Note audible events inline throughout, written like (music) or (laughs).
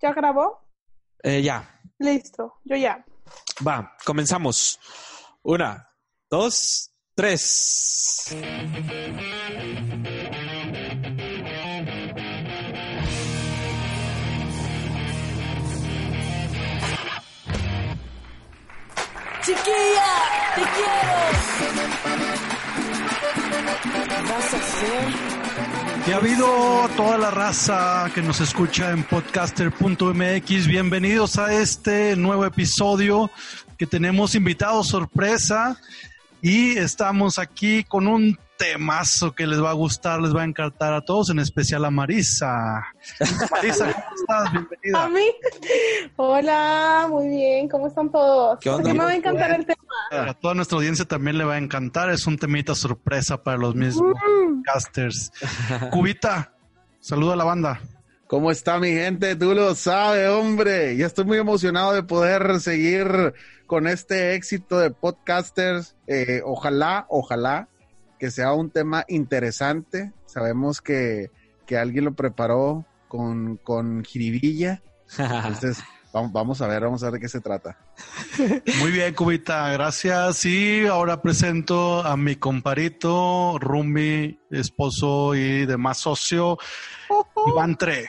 ¿Ya grabó? Eh, ya, Listo, yo ya. va, comenzamos. Una, dos, tres. Chiquilla, te quiero. ¿Qué vas a hacer? Y ha habido toda la raza que nos escucha en podcaster.mx. Bienvenidos a este nuevo episodio que tenemos invitado sorpresa y estamos aquí con un temazo que les va a gustar, les va a encantar a todos, en especial a Marisa. Marisa, ¿cómo estás? Bienvenida. A mí. Hola, muy bien. ¿Cómo están todos? ¿Qué onda? Me va a encantar el tema. A toda nuestra audiencia también le va a encantar, es un temita sorpresa para los mismos podcasters. Cubita, saluda a la banda. ¿Cómo está mi gente? Tú lo sabes, hombre. Ya estoy muy emocionado de poder seguir con este éxito de podcasters. Eh, ojalá, ojalá que sea un tema interesante. Sabemos que, que alguien lo preparó con, con jiribilla. Entonces, (laughs) vamos, vamos a ver, vamos a ver de qué se trata. Muy bien, Cubita, gracias. Y ahora presento a mi comparito, Rumi, esposo y demás socio, Iván Tre.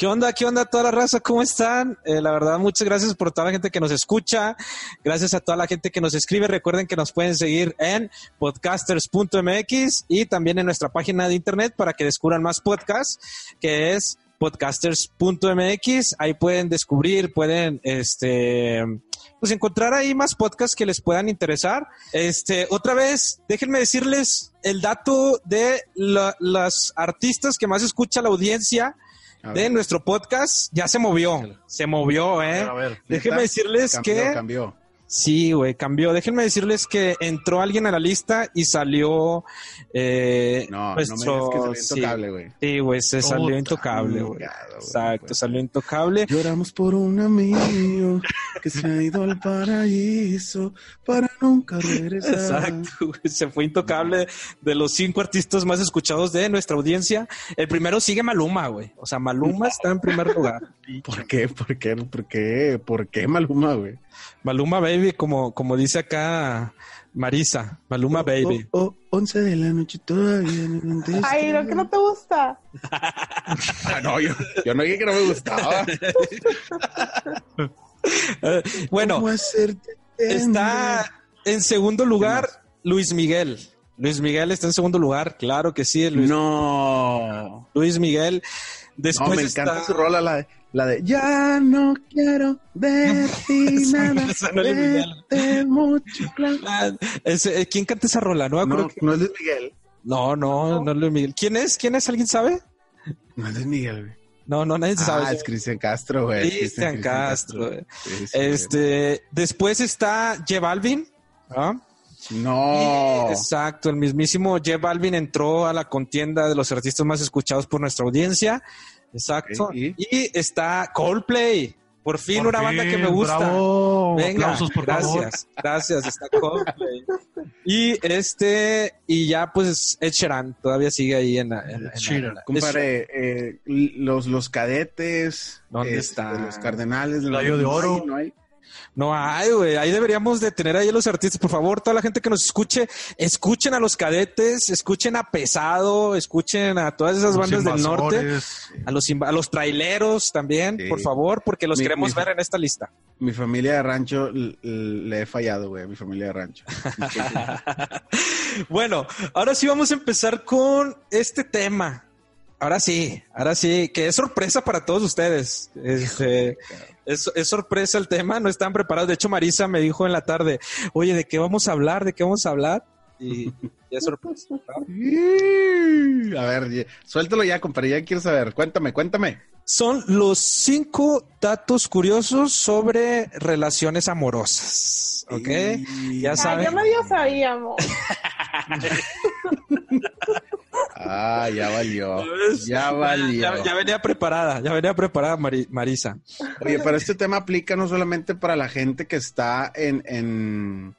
¿Qué onda? ¿Qué onda toda la raza? ¿Cómo están? Eh, la verdad, muchas gracias por toda la gente que nos escucha. Gracias a toda la gente que nos escribe. Recuerden que nos pueden seguir en podcasters.mx y también en nuestra página de internet para que descubran más podcasts, que es podcasters.mx. Ahí pueden descubrir, pueden este pues encontrar ahí más podcasts que les puedan interesar. Este, otra vez, déjenme decirles el dato de la- las artistas que más escucha la audiencia de nuestro podcast. Ya se movió, se movió, eh. A ver, Déjenme ¿Neta? decirles Cambió, que cambió. Sí, güey, cambió. Déjenme decirles que entró alguien a la lista y salió eh, No, nuestro... no me digas que salió intocable, güey. Sí, güey, se salió intocable, güey. Exacto, pues. salió intocable. Lloramos por un amigo que se ha ido al paraíso para nunca regresar. Exacto, güey, se fue intocable de los cinco artistas más escuchados de nuestra audiencia. El primero sigue Maluma, güey. O sea, Maluma está en primer lugar. (laughs) ¿Por qué? ¿Por qué? ¿Por qué? ¿Por qué Maluma, güey? Maluma Baby, como, como dice acá Marisa, Maluma Baby. Oh, oh, 11 de la noche todavía no. (laughs) Ay, lo que no te gusta. Ah, no, yo, yo no dije que no me gustaba. (laughs) Bueno. Está en segundo lugar Luis Miguel. Luis Miguel está en segundo lugar, claro que sí. Luis, No. Luis Miguel. Después No, me está... encanta su rola, la de, la de Ya no quiero ver ti (laughs) nada. (laughs) esa no es mucho, (laughs) claro. Ah, ese- eh, ¿Quién canta esa rola? No, No, que- no es Luis Miguel. no, no, no es Luis Miguel. ¿Quién es? ¿Quién es? ¿Alguien sabe? No es Luis Miguel, güey. No, no, nadie sabe. Ah, es Cristian Castro, güey. Cristian Castro. güey. Sí, sí, Este, después está J Balvin. ¿ah? No. Exacto, el mismísimo J Balvin entró a la contienda de los artistas más escuchados por nuestra audiencia. Exacto. ¿y? y está Coldplay. Por fin Por una banda que me gusta. bravo. Venga, Aplausos, por gracias, favor. gracias, está Coldplay. y este, y ya pues Ed Sheeran todavía sigue ahí en la... en Sheeran. Compadre, eh, los, los cadetes, ¿Dónde este, está? los cardenales, Gallo de no oro. hay, no hay. No hay, güey. Ahí deberíamos de tener ahí a los artistas. Por favor, toda la gente que nos escuche, escuchen a los cadetes, escuchen a Pesado, escuchen a todas esas Los bandas del norte, a los, a los traileros también, Sí. por favor, porque los Mi- queremos mi- ver en esta lista. Mi familia de rancho le he fallado, güey, a mi familia de rancho. (laughs) bueno, ahora sí vamos a empezar con este tema. Ahora sí, ahora sí, que es sorpresa para todos ustedes. Este, es, es sorpresa el tema, no están preparados. De hecho, Marisa me dijo en la tarde, oye, ¿de qué vamos a hablar? ¿De qué vamos a hablar? Y Ya es sorpresa. Y- (laughs) A ver, suéltalo ya, compadre. Ya quiero saber. Cuéntame, cuéntame. Son los cinco datos curiosos sobre relaciones amorosas. ¿Ok? Y- Ya Ay, saben. ya medio sabíamos. (laughs) Ah, ya valió. Ya valió. Ya, ya venía preparada, ya venía preparada Mari- Marisa. Oye, pero este tema aplica no solamente para la gente que está en, en,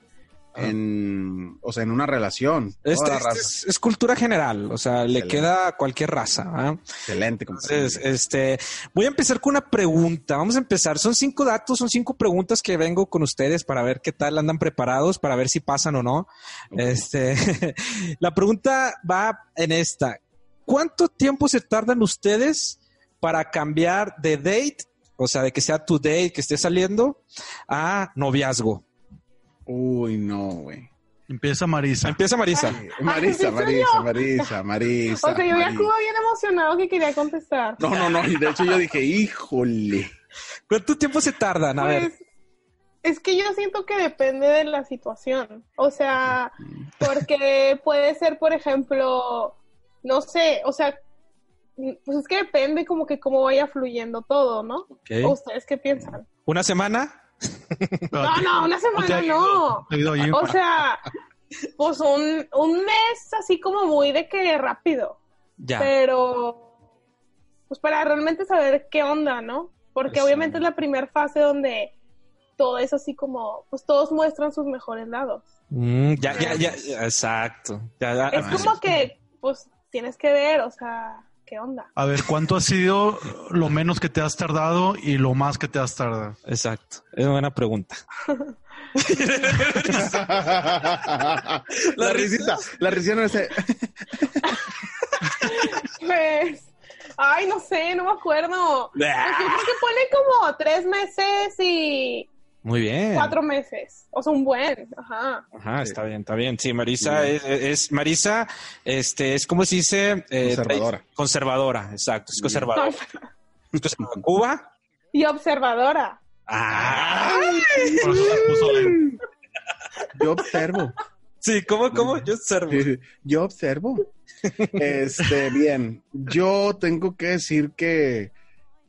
en o sea, en una relación. Este, este es, es cultura general, o sea, le queda a cualquier raza. ¿ah? Excelente. Entonces, este, voy a empezar con una pregunta. Vamos a empezar. Son cinco datos, son cinco preguntas que vengo con ustedes para ver qué tal andan preparados, para ver si pasan o no. Este, (laughs) la pregunta va en esta. ¿Cuánto tiempo se tardan ustedes para cambiar de date, o sea, de que sea tu date, que esté saliendo, a noviazgo? Uy, no, güey. Empieza Marisa. Empieza Marisa. Marisa. Marisa, Marisa, Marisa. O sea, yo ya Marisa. estuve bien emocionado que quería contestar. No, no, no. Y de hecho yo dije, híjole. ¿Cuánto tiempo se tardan? A ver. Pues, es que yo siento que depende de la situación. O sea, porque puede ser, por ejemplo, no sé, o sea, pues es que depende como que cómo vaya fluyendo todo, ¿no? Ok. ¿O ¿Ustedes qué piensan? ¿Una semana? (laughs) No, no, una ¿Cómo te semana no. O sea, pues un, un mes así como muy de que rápido. Ya. pero pues para realmente saber qué onda, ¿no? Porque Pues, obviamente sí. es la primera fase donde todo es así como, pues todos muestran sus mejores lados. Mm, ya, ya, ya, ya, exacto. Ya, ya. es como que, pues tienes que ver, o sea, qué onda. A ver, ¿cuánto ha sido lo menos que te has tardado y lo más que te has tardado? Exacto. Es una buena pregunta. la risita, la risita no es... Pues, ay, no sé, no me acuerdo. Pues yo creo que pone como tres meses y Muy bien. cuatro meses. O sea, un buen, ajá. Ajá, está bien, está bien. Sí, Marisa es, es- Marisa, este, es como se dice eh, Conservadora. tra- conservadora, exacto, es conservadora. Es conservadora. Cuba. (laughs) Y observadora. Ah. Yo observo. sí, ¿cómo, cómo? Yo observo. Yo observo. Este, bien. Yo tengo que decir que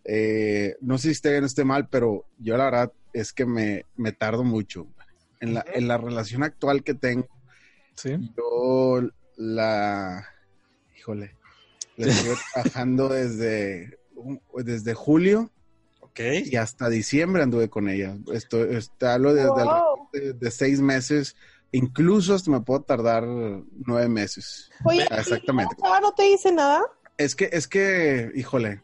eh, no sé si esté bien o esté mal, pero yo la verdad es que me, me tardo mucho. En la, en la relación actual que tengo, Sí. yo la híjole, la (laughs) estoy trabajando desde, desde julio Ok. y hasta diciembre anduve con ella. Esto, este, hablo desde Wow. alrededor de, de seis meses, incluso hasta me puedo tardar nueve meses. Oye, Ah, exactamente. ¿y no te dice nada? Es que, es que, híjole,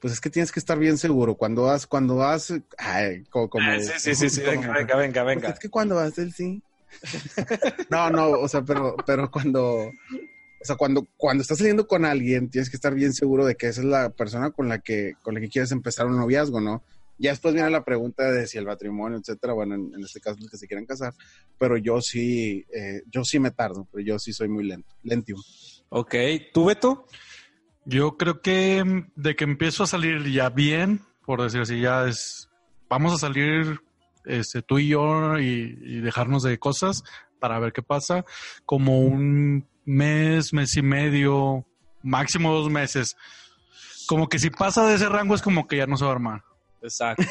pues es que tienes que estar bien seguro. Cuando vas, cuando vas, ay, co- como, Ah, sí, sí, sí, sí, como- venga, venga, venga, Pues venga. es que cuando vas del sí. (laughs) no, no, o sea, pero, pero cuando, o sea, cuando, cuando estás saliendo con alguien, tienes que estar bien seguro de que esa es la persona con la que, con la que quieres empezar un noviazgo, ¿no? Ya después viene la pregunta de si el matrimonio, etcétera. Bueno, en, en este caso los que se quieran casar, pero yo sí, eh, yo sí me tardo, pero yo sí soy muy lento, lentio. Ok. ¿Tú, Beto? Yo creo que mm, de que empiezo a salir ya bien, por decir así, ya es, vamos a salir este, tú y yo y, y dejarnos de cosas para ver qué pasa, como un mes, mes y medio, máximo dos meses. Como que si pasa de ese rango es como que ya no se va a armar. Exacto.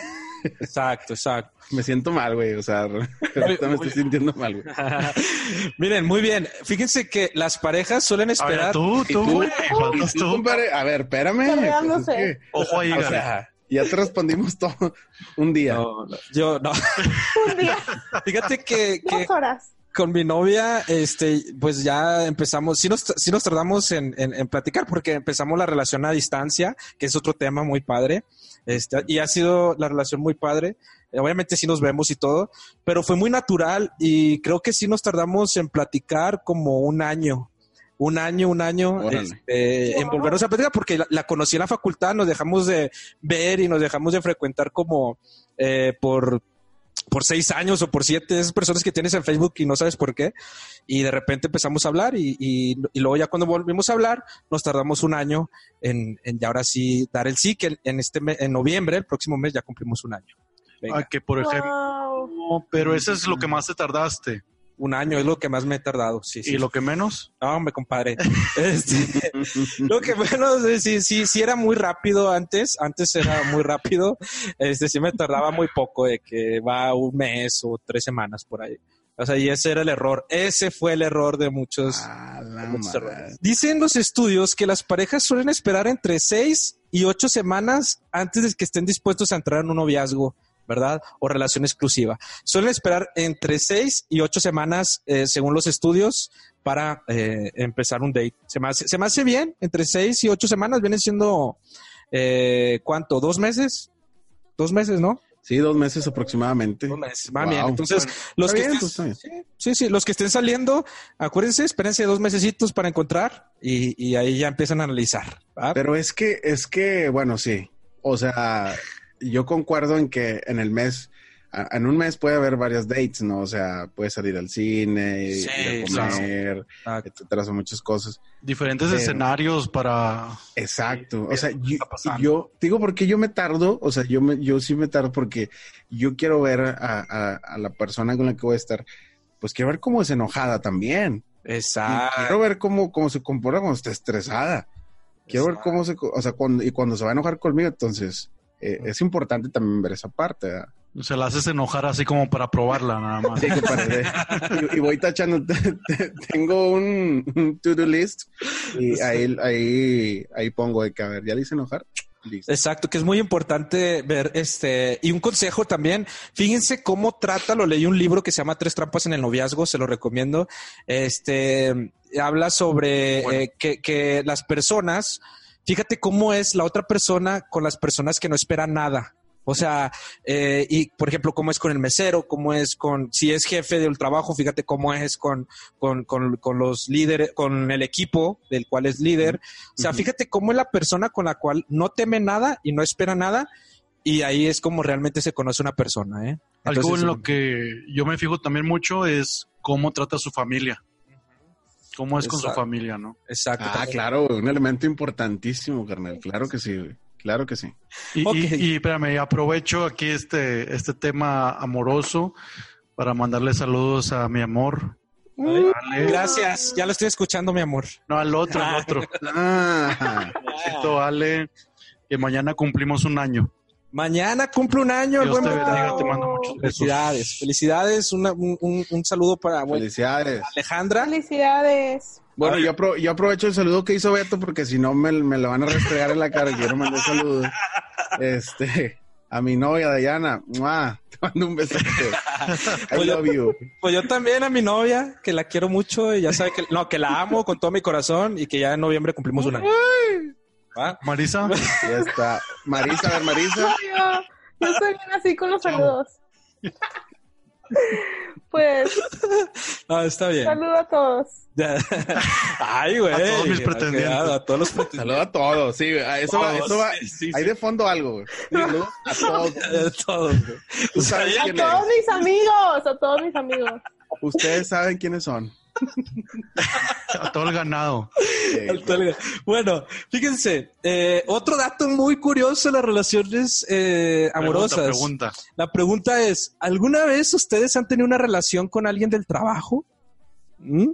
Exacto, exacto. Me siento mal, güey, o sea, ahorita me estoy sintiendo mal, güey. (laughs) Miren, muy bien. Fíjense que las parejas suelen A ver, esperar. tú, ¿Y tú, tú? güey, faltas Tú, tú. compadre, a ver, espérame. Cargándose. pues es que Ojo ahí, O Gary. sea, ya te respondimos todo (laughs) un día. no, no, yo no. (laughs) Un día, Fíjate que, que dos horas. con mi novia, este, pues ya empezamos, sí nos, sí nos tardamos en, en, en platicar porque empezamos la relación a distancia, que es otro tema muy padre. Este, y ha sido la relación muy padre. Eh, Obviamente sí nos vemos y todo, pero fue muy natural y creo que sí nos tardamos en platicar como un año. Un año, un año, este, en volvernos a platicar, porque la, la conocí en la facultad, nos dejamos de ver y nos dejamos de frecuentar como eh, por, por seis años o por siete, esas personas que tienes en Facebook y no sabes por qué, y de repente empezamos a hablar y, y, y luego ya cuando volvimos a hablar, nos tardamos un año en, en ya ahora sí dar el sí, que en- en este mes, en noviembre, el próximo mes ya cumplimos un año. Venga. Ah, que por ejemplo, Wow. pero eso es lo que más te tardaste. Un año es lo que más me he tardado. Sí, sí. ¿Y lo que menos? No, me compadre. (laughs) Este, lo que menos, eh, sí, sí, sí era muy rápido antes. Antes era muy rápido. Este, sí me tardaba muy poco, de que va un mes o tres semanas por ahí. O sea, y ese era el error. Ese fue el error de muchos. Ah, de muchos errores. Dicen los estudios que las parejas suelen esperar entre seis y ocho semanas antes de que estén dispuestos a entrar en un noviazgo, ¿verdad? O relación exclusiva. Suelen esperar entre seis y ocho semanas, eh, según los estudios, para eh, empezar un date. Se me, hace, se me hace bien, entre seis y ocho semanas, viene siendo, eh, ¿cuánto? ¿Dos meses? Dos meses, ¿no? Sí, dos meses aproximadamente. Dos meses, va Wow. bien. Entonces, Bueno, los que, bien, estén, pues, sí, sí, sí, los que estén saliendo, acuérdense, espérense dos mesecitos para encontrar y, y ahí ya empiezan a analizar. ¿va? Pero es que, es que, bueno, sí. O sea, yo concuerdo en que en el mes, en un mes puede haber varias dates, ¿no? O sea, puedes salir al cine, Sí, ir a comer, etcétera, son muchas cosas. Diferentes Pero- escenarios para... Exacto. O sea, yo, digo porque yo me tardo, o sea, yo me, yo sí me tardo porque yo quiero ver a, a- a la persona con la que voy a estar, pues quiero ver cómo es enojada también. Y Exacto. quiero ver cómo, cómo se comporta cuando está estresada. Quiero ver cómo se, o sea, cuando, y cuando se va a enojar conmigo, entonces eh, es importante también ver esa parte. ¿verdad? Se la haces enojar así como para probarla nada más. Sí, compadre. (laughs) y, y voy tachando, (laughs) tengo un, un to-do list y ahí, ahí, ahí pongo de que, a ver, ya le hice enojar. Listo. Exacto, que es muy importante ver este. Y un consejo también, fíjense cómo trata, lo leí un libro que se llama Tres trampas en el noviazgo, se lo recomiendo. Este habla sobre Bueno. eh, que, que las personas, fíjate cómo es la otra persona con las personas que no esperan nada. O sea, eh, y por ejemplo, cómo es con el mesero, cómo es con, si es jefe del trabajo, fíjate cómo es con, con, con, con los líderes, con el equipo del cual es líder. O sea, fíjate cómo es la persona con la cual no teme nada y no espera nada. Y ahí es como realmente se conoce una persona, ¿eh? Algo en lo que yo me fijo también mucho es cómo trata a su familia. Cómo es con su familia, ¿no? Exacto. Ah, también. claro, un elemento importantísimo, carnal. Claro que sí. Claro que sí. Y, y, y, espérame, aprovecho aquí este, este tema amoroso para mandarle saludos a mi amor. Ale. Gracias, ya lo estoy escuchando, mi amor. No, al otro, al otro. Ah, Besito, Ale, que mañana cumplimos un año. Mañana cumple un año el Dios buen te Beto. bendiga, te mando muchos besos. Felicidades, felicidades. Una- un, un- un saludo para bueno, felicidades. Alejandra. Felicidades. Bueno, yo, apro- yo aprovecho el saludo que hizo Beto porque si no me, me lo van a restregar en la cara. Quiero mandar saludos. Este, a mi novia Dayana. ¡Mua! Te mando un besote. I Pues yo- love you. Pues yo también a mi novia, que la quiero mucho y ya sabe que no, que la amo con todo mi corazón y que ya en noviembre cumplimos un año. ¿Va? Marisa, Ya está. Marisa, a ver, Marisa. Yo, yo soy bien así con los saludos. (laughs) Pues, No, está bien. saludo a todos. (laughs) Ay, güey. A todos mis pretendientes. A todos los pretendientes. Saludos a todos. Sí, a eso va, eso va. Sí, sí, Hay sí. de fondo algo, güey. Saludos a todos. (laughs) A todos, güey. Tú sabes A quién todos es. mis amigos, a todos mis amigos. Ustedes saben quiénes son. (laughs) a todo el ganado. Bueno, fíjense, eh, otro dato muy curioso de las relaciones eh, amorosas. Pregunta, pregunta. La pregunta es, ¿alguna vez ustedes han tenido una relación con alguien del trabajo? ¿Mm?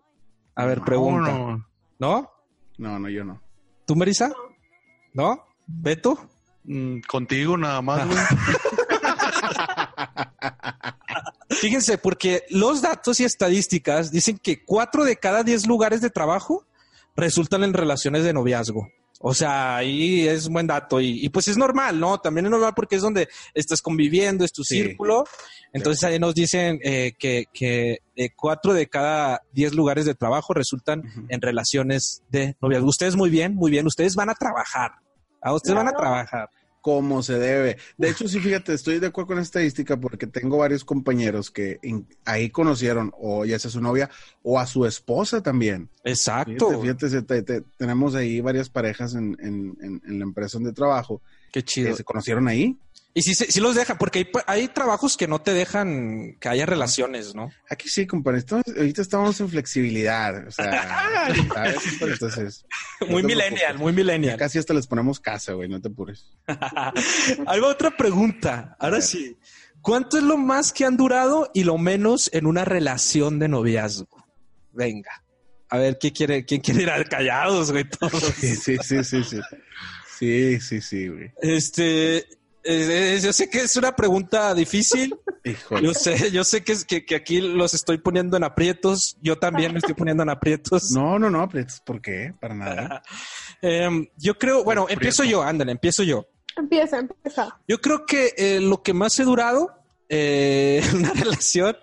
A ver, pregunta. No, no. ¿No? No, no, yo no. ¿Tú, Marisa? ¿No? ¿Beto? Mm, Contigo nada más. (laughs) Fíjense, porque los datos y estadísticas dicen que cuatro de cada diez lugares de trabajo resultan en relaciones de noviazgo. O sea, ahí es un buen dato y, y pues es normal, ¿no? También es normal porque es donde estás conviviendo, es tu Sí. círculo. Entonces ahí nos dicen eh, que, que eh, cuatro de cada diez lugares de trabajo resultan en relaciones de noviazgo. Ustedes muy bien, muy bien. Ustedes van a trabajar. Ah, ustedes van a trabajar. Como se debe. De hecho, sí, fíjate, estoy de acuerdo con la estadística porque tengo varios compañeros que ahí conocieron o ya sea su novia o a su esposa también. Exacto. Fíjate, fíjate, te- te- tenemos ahí varias parejas en, en- en- en la empresa donde trabajo Qué que chido. se conocieron ahí. Y sí, sí los dejan, porque hay, trabajos que no te dejan que haya relaciones, ¿no? Aquí sí, compadre. estamos- ahorita estamos en flexibilidad. O sea, (laughs) ¿sabes? Entonces, Muy te millennial, muy ya millennial. casi hasta les ponemos casa, güey. No te apures. (laughs) Algo otra pregunta. Ahora sí. ¿Cuánto es lo más que han durado y lo menos en una relación de noviazgo? Venga. A ver, ¿quién quiere, quién quiere ir al callados, güey? Todos. Sí, sí, sí, sí, sí. Sí, sí, sí, güey. Este, eh, eh, yo sé que es una pregunta difícil. Híjole. Yo sé, yo sé que, es, que, que aquí los estoy poniendo en aprietos. Yo también me estoy poniendo en aprietos. No, no, no, pues, ¿por qué? Para nada. Em, yo creo, bueno, empiezo yo, ándale, empiezo yo. Empieza, empieza. Yo creo que eh, lo que más he durado eh, (laughs) en una relación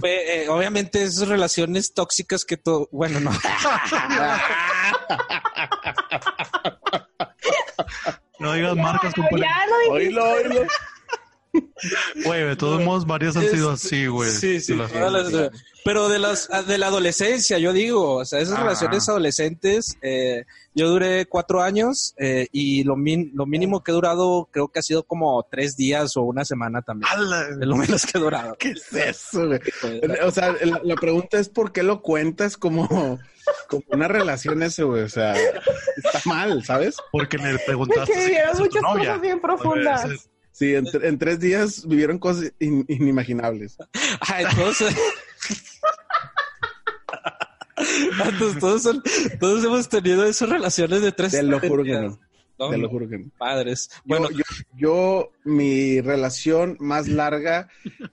fue, eh, obviamente, esas relaciones tóxicas que todo, bueno, no. (laughs) No digas marcas, compadre. Ya lo dijiste. Oílo, oílo. Güey, de todos modos, varias han sido así, güey. Sí, sí, las- pero de las de la adolescencia, yo digo, o sea, esas Ah. relaciones adolescentes, eh, yo duré cuatro años eh, y lo, min- lo mínimo que he durado creo que ha sido como tres días o una semana también. ¡Hala! Es lo menos que he durado. ¿Qué es eso, güey? (laughs) O sea, la, la pregunta es por qué lo cuentas como, como una relación eso, güey. O sea, está mal, ¿sabes? Porque De preguntaste. que vivieron es tu muchas novia. cosas bien profundas. Ver, ese- Sí, en, tre- en tres días vivieron cosas in- inimaginables. Ah, entonces... Entonces, todos, son- todos hemos tenido esas relaciones de tres Te lo juro que días, no. ¿no? Te lo juro que no. Padres. Bueno, yo, yo, mi relación más larga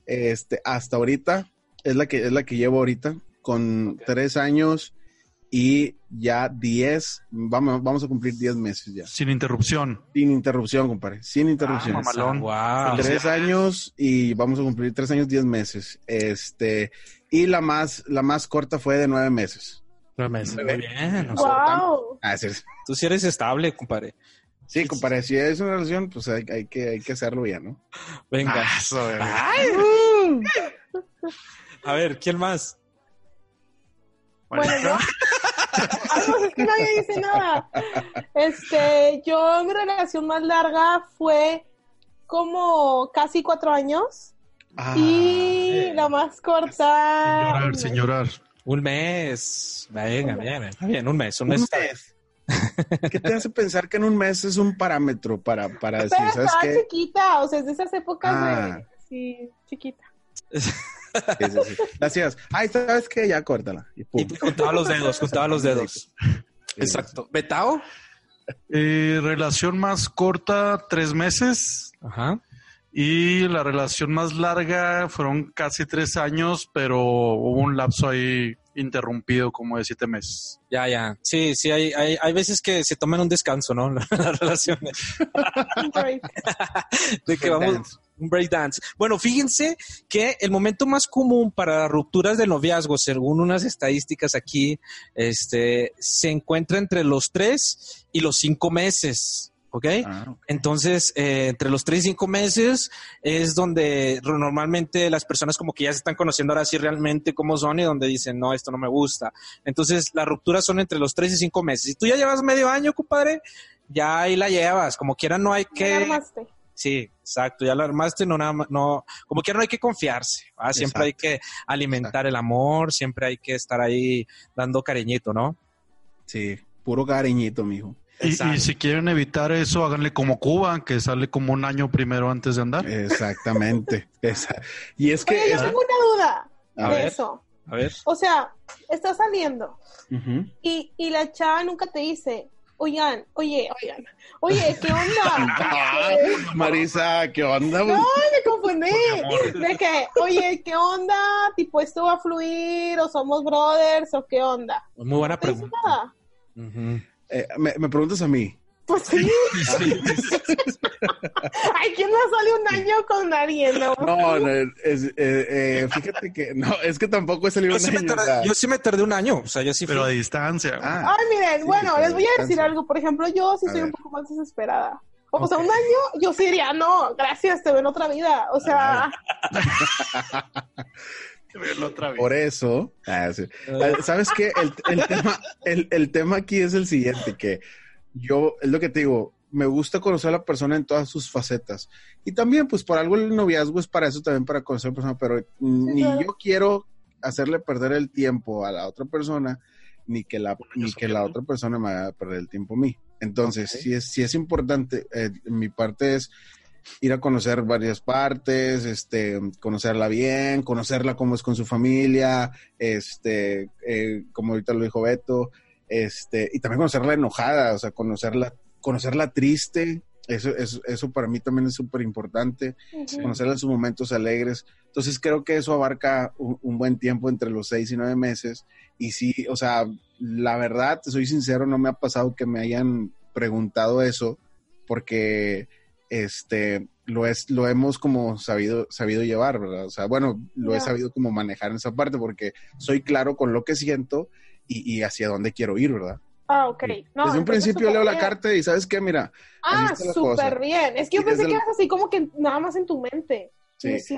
este, hasta ahorita es la que es la que llevo ahorita, con tres años y ya diez, vamos, vamos a cumplir diez meses ya. Sin interrupción. Sin interrupción, compadre. Sin interrupción. Ah, mamalón. wow. tres años y vamos a cumplir tres años, diez meses. Este, y la más, la más corta fue de nueve meses. Muy bien. o sea, Wow. Ah, sí. Tú sí eres estable, compadre. Sí, compadre, si es una relación, pues hay, hay que, hay que hacerlo bien, ¿no? Venga. Ah. A ver, ¿quién más? Bueno, yo. Ay, (laughs) pues es que nadie dice nada. Este, yo mi relación más larga fue como casi cuatro años. Ah, y la más corta. Sin llorar, sin llorar. Un mes. Venga, bien, bien, un mes. Un mes. ¿Qué te hace pensar que en un mes es un parámetro para, para decir, Pero ¿sabes estaba qué? chiquita, o sea, es de esas épocas Ah. de. Sí, chiquita. (laughs) Sí, sí, sí. Gracias. Ay, ¿sabes qué? Ya córtala. Y pum. Y te juntaba los dedos, juntaba los dedos. Exacto. ¿Betao? Eh, relación más corta, tres meses. Ajá. Y la relación más larga fueron casi tres años, pero hubo un lapso ahí interrumpido como de siete meses. Ya, ya. Sí, sí, hay, hay, hay veces que se toman un descanso, ¿no? (laughs) Las relaciones. (laughs) Un break. (laughs) de que Break vamos dance. un breakdance. Bueno, fíjense que el momento más común para rupturas de noviazgo, según unas estadísticas aquí, este, se encuentra entre los tres y los cinco meses. ¿Ok? Ah, Entonces, eh, entre los tres y cinco meses es donde normalmente las personas como que ya se están conociendo ahora sí realmente cómo son y donde dicen, no, esto no me gusta. Entonces, las rupturas son entre los tres y cinco meses. Si tú ya llevas medio año, compadre, ya ahí la llevas. Como quiera, no hay Ya que... la armaste. Sí, exacto, ya lo armaste, no nada más, no, como quiera no hay que confiarse, ¿va? siempre hay que alimentar el amor, siempre hay que estar ahí dando cariñito, ¿no? sí, puro cariñito, mijo. Y, si quieren evitar eso, háganle como Cuba, que sale como un año primero antes de andar. Exactamente. (laughs) Esa- Y es que... Oye, yo tengo una duda A de ver. eso. A ver. O sea, estás saliendo y, y la chava nunca te dice, oigan, oye, oigan, oye, ¿qué onda? (laughs) Ay, Marisa, ¿qué onda? No, me confundí. De que, oye, ¿qué onda? Tipo, ¿esto va a fluir? ¿O somos brothers? ¿O qué onda? Muy buena pregunta. Eh, me, me preguntas a mí. Pues sí. (laughs) Ay, ¿quién más sale un año con nadie, no? No, no, es, eh, eh, fíjate que no, es que tampoco he salido Yo un sí, me año. tardé, yo sí me tardé un año, o sea, yo sí fui. Pero a distancia. ah, Ay, miren, Sí, bueno, sí, les voy a decir algo. Por ejemplo, yo sí A soy un poco más desesperada. O sea, un año yo sí diría, no, gracias, te veo en otra vida. O sea, (laughs) por eso. ah, sí. Ah, ¿Sabes qué? El, el (laughs) tema, el, el tema aquí es el siguiente, que yo, es lo que te digo, me gusta conocer a la persona en todas sus facetas. Y también, pues, por algo el noviazgo es para eso, también para conocer a la persona, pero ni claro. yo quiero hacerle perder el tiempo a la otra persona, ni que la, ni que la otra persona me haga perder el tiempo a mí. Entonces, Ok. si, es, si es importante, eh, mi parte es ir a conocer varias partes, este, conocerla bien, conocerla como es con su familia, este, eh, como ahorita lo dijo Beto, este, y también conocerla enojada, o sea, conocerla, conocerla triste, eso, eso, eso para mí también es súper importante, conocerla en sus momentos alegres. Entonces creo que eso abarca un, un, buen tiempo entre los seis y nueve meses. Y sí, o sea, la verdad, te soy sincero, no me ha pasado que me hayan preguntado eso, porque este lo es lo hemos como sabido sabido llevar, ¿verdad? O sea, bueno, lo yeah. he sabido como manejar en esa parte porque soy claro con lo que siento y, y hacia dónde quiero ir, ¿verdad? Ah, ok. No, desde un principio leo la carta y ¿sabes qué? Mira. Ah, súper bien. Es que yo pensé que eras así como que nada más en tu mente. Sí.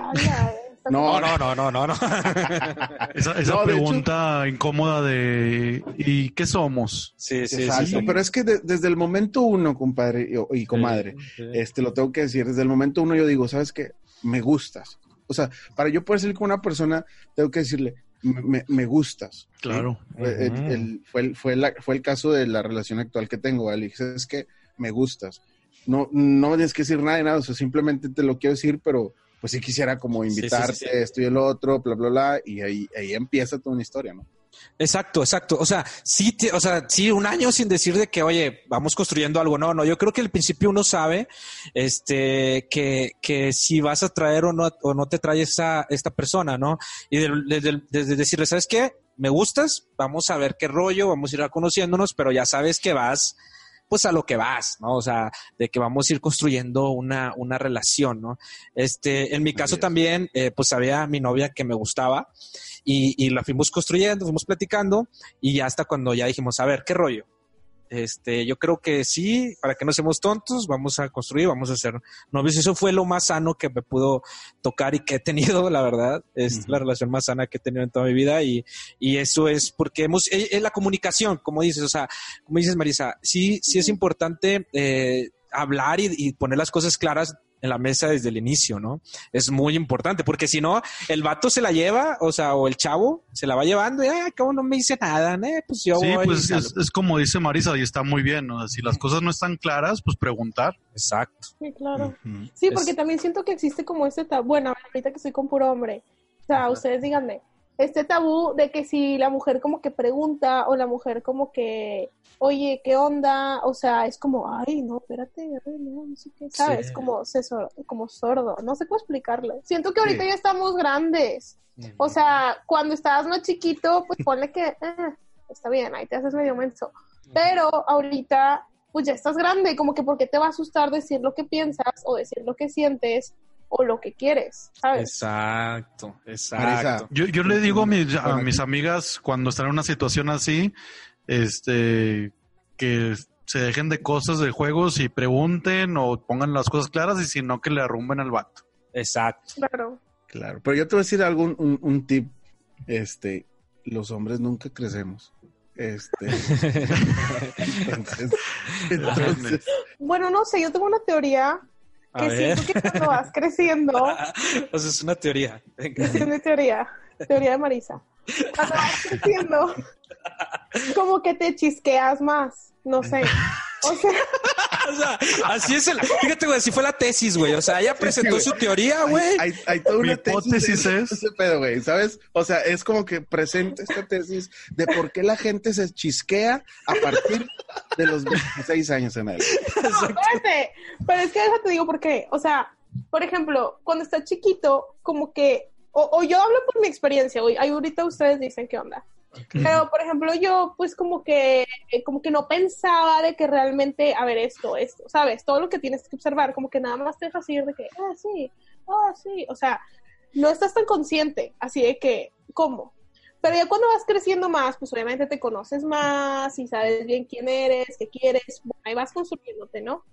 No, no, no, no, no, no. (laughs) esa, esa No, de pregunta incómoda de ¿y qué somos? Sí, sí, Exacto, sí. pero es que de- desde el momento uno, compadre y, y comadre, Sí, sí. este, lo tengo que decir, desde el momento uno yo digo, ¿sabes qué? Me gustas. O sea, para yo poder salir con una persona, tengo que decirle, me, me- gustas. ¿sí? Claro. Fue, el- fue, el, fue, la- fue el caso de la relación actual que tengo, dije, ¿sabes qué? Me gustas. No, no me tienes que decir nada de nada, o sea, simplemente te lo quiero decir, pero pues sí quisiera como sí, sí, invitarte, sí. esto y el otro, bla, bla, bla, y ahí, ahí empieza toda una historia, ¿no? Exacto, exacto. O sea, sí, te- o sea, sí, un año sin decir de que, oye, vamos construyendo algo. No, no, yo creo que al principio uno sabe, este, que, que si vas a traer o no, o no te trae esa, esta persona, ¿no? Y de- desde, desde decirle, ¿sabes qué? Me gustas, vamos a ver qué rollo, vamos a ir a conociéndonos, pero ya sabes que vas, pues a lo que vas, ¿no? O sea, de que vamos a ir construyendo una, una relación, ¿no? Este, en mi caso también, eh, pues había mi novia que me gustaba y, y la fuimos construyendo, fuimos platicando y ya hasta cuando ya dijimos, a ver, ¿qué rollo? Este, yo creo que sí, para que no seamos tontos, vamos a construir, vamos a hacer novios. Eso fue lo más sano que me pudo tocar y que he tenido, la verdad. Es la relación más sana que he tenido en toda mi vida y, y eso es porque hemos, es, es la comunicación, como dices, o sea, como dices Marisa, sí, sí es importante eh, hablar y, y poner las cosas claras en la mesa desde el inicio, ¿no? Es muy importante, porque si no, el vato se la lleva, o sea, o el chavo se la va llevando y, ah, cómo no me dice nada, ¿no? Pues yo Sí, voy. pues es, es como dice Marisa y está muy bien, ¿no? Si las cosas no están claras, pues preguntar. Exacto. Sí, claro. Sí, Es- porque también siento que existe como este tabú. Bueno, ahorita que estoy con puro hombre. O sea, ustedes díganme. Este tabú de que si la mujer como que pregunta o la mujer como que, oye, ¿qué onda? O sea, es como, ay, no, espérate, ay, no, no sé qué, ¿sabes? Sí. Como, se sor- como sordo. No sé cómo explicarle. Siento que ahorita Sí. ya estamos grandes. O sea, cuando estabas más chiquito, pues ponle que, eh, está bien, ahí te haces medio menso. Pero ahorita, pues ya estás grande, como que ¿por qué te va a asustar decir lo que piensas o decir lo que sientes o lo que quieres, ¿sabes? Exacto, exacto. Yo, yo le digo a mis, a Bueno, mis amigas cuando están en una situación así, este, que se dejen de cosas de juegos y pregunten o pongan las cosas claras y si no que le arrumben al vato. Exacto. Claro. Claro, pero yo te voy a decir algo, un, un- un tip. Este, los hombres nunca crecemos. Este, (laughs) entonces, entonces, Bueno, no sé, yo tengo una teoría A que ver. siento que cuando vas creciendo, (laughs) o sea, es una teoría. Venga. es mi teoría, teoría de Marisa. Cuando vas creciendo, como que te chisqueas más, no sé. (laughs) O sea, (laughs) O sea, así es el. Fíjate, güey, así fue la tesis, güey. O sea, ella presentó su teoría, hay, güey. hay, hay toda Mi una tesis hipótesis de es- ese pedo, güey, ¿sabes? O sea, es como que presenta esta tesis de por qué la gente se chisquea a partir de los 26 años en adelante. (laughs) no, espérate. Pero es que déjate digo por qué. O sea, por ejemplo, cuando estás chiquito, como que, o, o yo hablo por mi experiencia, güey. Ahí ahorita ustedes dicen qué onda. Pero, por ejemplo, yo, pues, como que, eh, como que no pensaba de que realmente, a ver, esto, esto, ¿sabes? Todo lo que tienes que observar, como que nada más te dejas ir de que, ah, sí, ah, sí. O sea, no estás tan consciente, así de que, ¿cómo? Pero ya cuando vas creciendo más, pues obviamente te conoces más y sabes bien quién eres, qué quieres, ahí vas construyéndote, ¿no?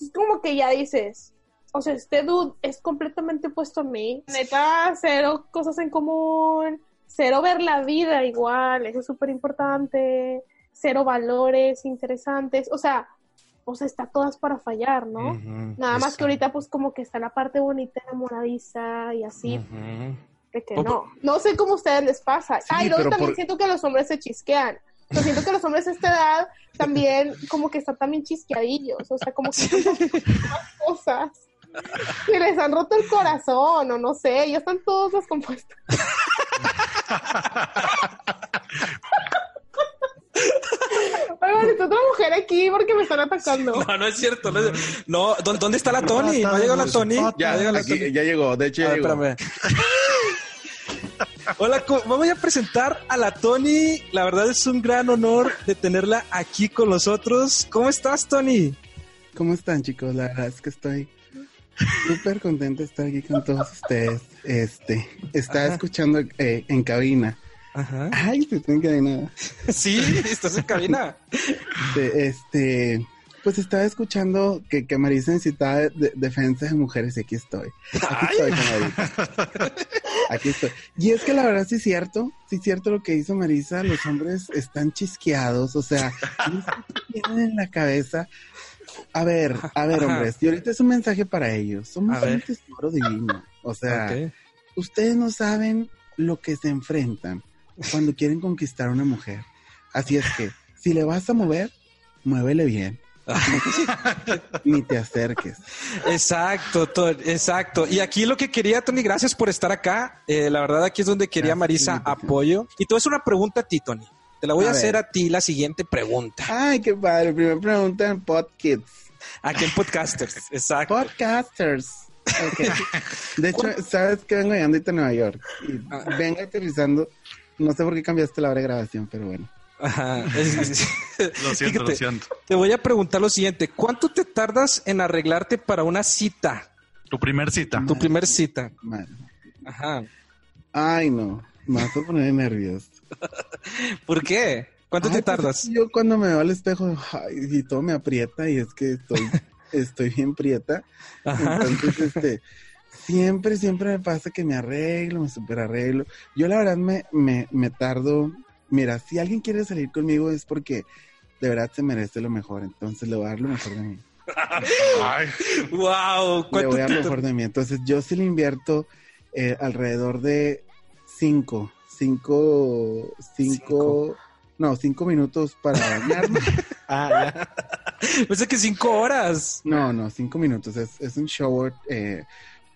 Es como que ya dices, o sea, este dude es completamente puesto a mí. Neta, cero cosas en común, cero ver la vida igual, eso es súper importante, cero valores interesantes, o sea, o sea, está todas para fallar, ¿no? Nada más que ahorita pues como que está la parte bonita enamoradiza y así, de que Oh, no. No sé cómo a ustedes les pasa. Sí, y luego pero también por- siento que los hombres se chisquean. Yo siento que los hombres a esta edad también como que están también chisqueadillos, o sea, como que (laughs) más cosas. que les han roto el corazón o no sé, ya están todos descompuestos. (laughs) Oigan, está otra mujer aquí porque me están atacando. No, no es cierto. No, es- no, ¿dó- ¿dónde está la Tony? ¿No llegó la Tony? Ya, ¿No llegó la aquí- Tony? ya llegó, de hecho A ya ver, llegó. espérame. (laughs) Hola, vamos a presentar a la Tony. La verdad es un gran honor de tenerla aquí con nosotros. ¿Cómo estás, Tony? ¿Cómo están, chicos? La verdad es que estoy súper contento de estar aquí con todos ustedes. Este, estaba Ajá. escuchando eh, en cabina. Ajá. Ay, te tengo que nada. (laughs) Sí, estás en cabina. Este, este, pues estaba escuchando que, que Marisa necesitaba de- defensa de mujeres y aquí estoy. Aquí estoy Marisa. Aquí estoy. Y es que la verdad sí es cierto, sí es cierto lo que hizo Marisa, los hombres están chisqueados, o sea, no sé qué tienen en la cabeza. A ver, a ver, hombres, y ahorita es un mensaje para ellos. Somos un tesoro divino. O sea, ustedes no saben lo que se enfrentan cuando quieren conquistar a una mujer. Así es que, si le vas a mover, muévele bien. (laughs) Ni te acerques. Exacto, to- exacto. Y aquí lo que quería, Tony, gracias por estar acá. Eh, la verdad, aquí es donde quería Gracias Marisa apoyo. Y a hacer una pregunta a ti, Tony. Te la voy a, A hacer ver. a ti la siguiente pregunta. Ay, qué padre. Primera pregunta en Podkids. Aquí en Podcasters. (laughs) Exacto. Podcasters. Ok. De hecho, sabes que vengo llegando ahorita a Nueva York y Ah. vengo aterrizando. No sé por qué cambiaste la hora de grabación, pero bueno. Ajá. (laughs) Es- es- Lo siento, Fíjate, lo siento. Te voy a preguntar lo siguiente. ¿Cuánto te tardas en arreglarte para una cita? Tu primer cita. Tu primer cita. Ajá. Ay, no. Me vas a poner nervioso. (laughs) ¿Por qué? ¿Cuánto Ay, te pues, tardas? yo cuando me veo al espejo, ay, y todo me aprieta y es que estoy, (laughs) estoy bien prieta. Ajá. Entonces, este, siempre, siempre me pasa que me arreglo, me super arreglo. Yo la verdad me, me, me tardo. Mira, si alguien quiere salir conmigo es porque de verdad se merece lo mejor. Entonces le voy a dar lo mejor de mí. (laughs) Ay, Wow. Le ¿Cuánto voy a dar te lo mejor de mí. Entonces yo sí le invierto eh, alrededor de cinco, cinco, cinco, no, cinco minutos para bañarme. (laughs) Ah, ya. Pensé que cinco horas. No, no, cinco minutos. Es, es un shower, eh,